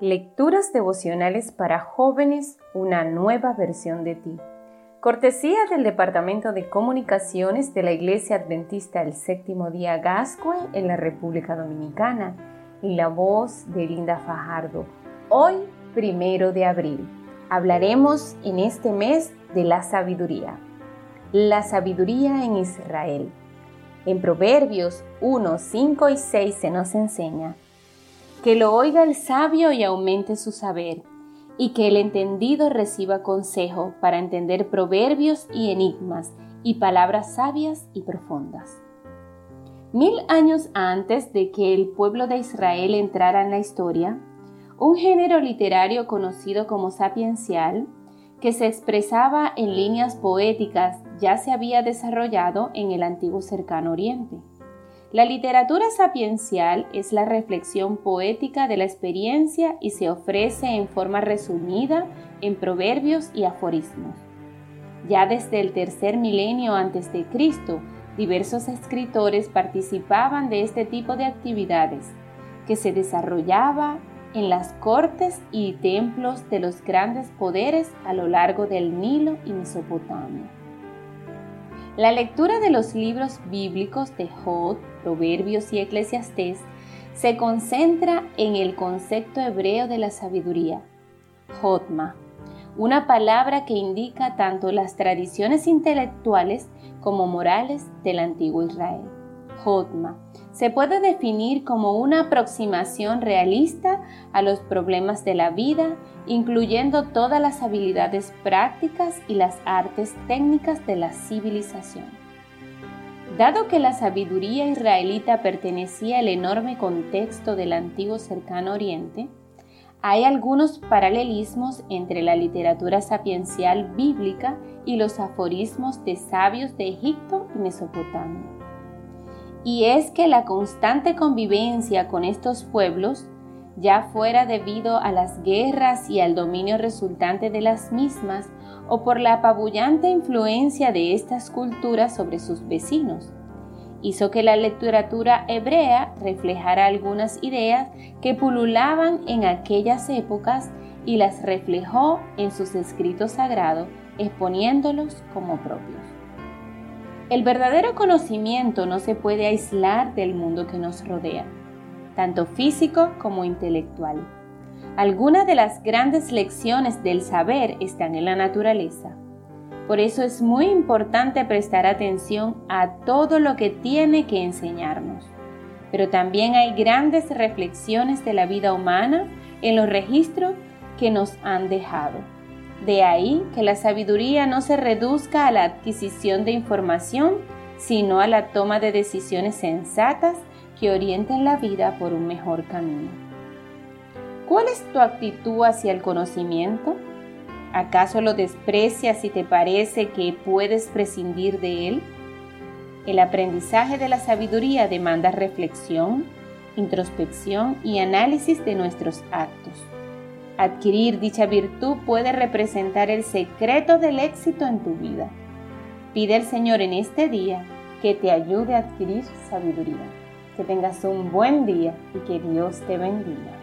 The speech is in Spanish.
Lecturas devocionales para jóvenes, una nueva versión de ti. Cortesía del Departamento de Comunicaciones de la Iglesia Adventista el Séptimo Día Gascue en la República Dominicana y la voz de Linda Fajardo. Hoy, primero de abril, hablaremos en este mes de la sabiduría. La sabiduría en Israel. En Proverbios 1, 5 y 6 se nos enseña que lo oiga el sabio y aumente su saber, y que el entendido reciba consejo para entender proverbios y enigmas y palabras sabias y profundas. Mil años antes de que el pueblo de Israel entrara en la historia, un género literario conocido como sapiencial, que se expresaba en líneas poéticas, ya se había desarrollado en el antiguo cercano oriente. La literatura sapiencial es la reflexión poética de la experiencia y se ofrece en forma resumida en proverbios y aforismos. Ya desde el tercer milenio antes de Cristo, diversos escritores participaban de este tipo de actividades, que se desarrollaba en las cortes y templos de los grandes poderes a lo largo del Nilo y Mesopotamia. La lectura de los libros bíblicos de Jod, Proverbios y Eclesiastés se concentra en el concepto hebreo de la sabiduría, Jotma, una palabra que indica tanto las tradiciones intelectuales como morales del antiguo Israel. Jotma se puede definir como una aproximación realista a los problemas de la vida, incluyendo todas las habilidades prácticas y las artes técnicas de la civilización. Dado que la sabiduría israelita pertenecía al enorme contexto del antiguo cercano oriente, hay algunos paralelismos entre la literatura sapiencial bíblica y los aforismos de sabios de Egipto y Mesopotamia. Y es que la constante convivencia con estos pueblos, ya fuera debido a las guerras y al dominio resultante de las mismas, o por la apabullante influencia de estas culturas sobre sus vecinos, hizo que la literatura hebrea reflejara algunas ideas que pululaban en aquellas épocas y las reflejó en sus escritos sagrados, exponiéndolos como propios. El verdadero conocimiento no se puede aislar del mundo que nos rodea, tanto físico como intelectual. Algunas de las grandes lecciones del saber están en la naturaleza. Por eso es muy importante prestar atención a todo lo que tiene que enseñarnos. Pero también hay grandes reflexiones de la vida humana en los registros que nos han dejado. De ahí que la sabiduría no se reduzca a la adquisición de información, sino a la toma de decisiones sensatas que orienten la vida por un mejor camino. ¿Cuál es tu actitud hacia el conocimiento? ¿Acaso lo desprecias si te parece que puedes prescindir de él? El aprendizaje de la sabiduría demanda reflexión, introspección y análisis de nuestros actos. Adquirir dicha virtud puede representar el secreto del éxito en tu vida. Pide al Señor en este día que te ayude a adquirir sabiduría. Que tengas un buen día y que Dios te bendiga.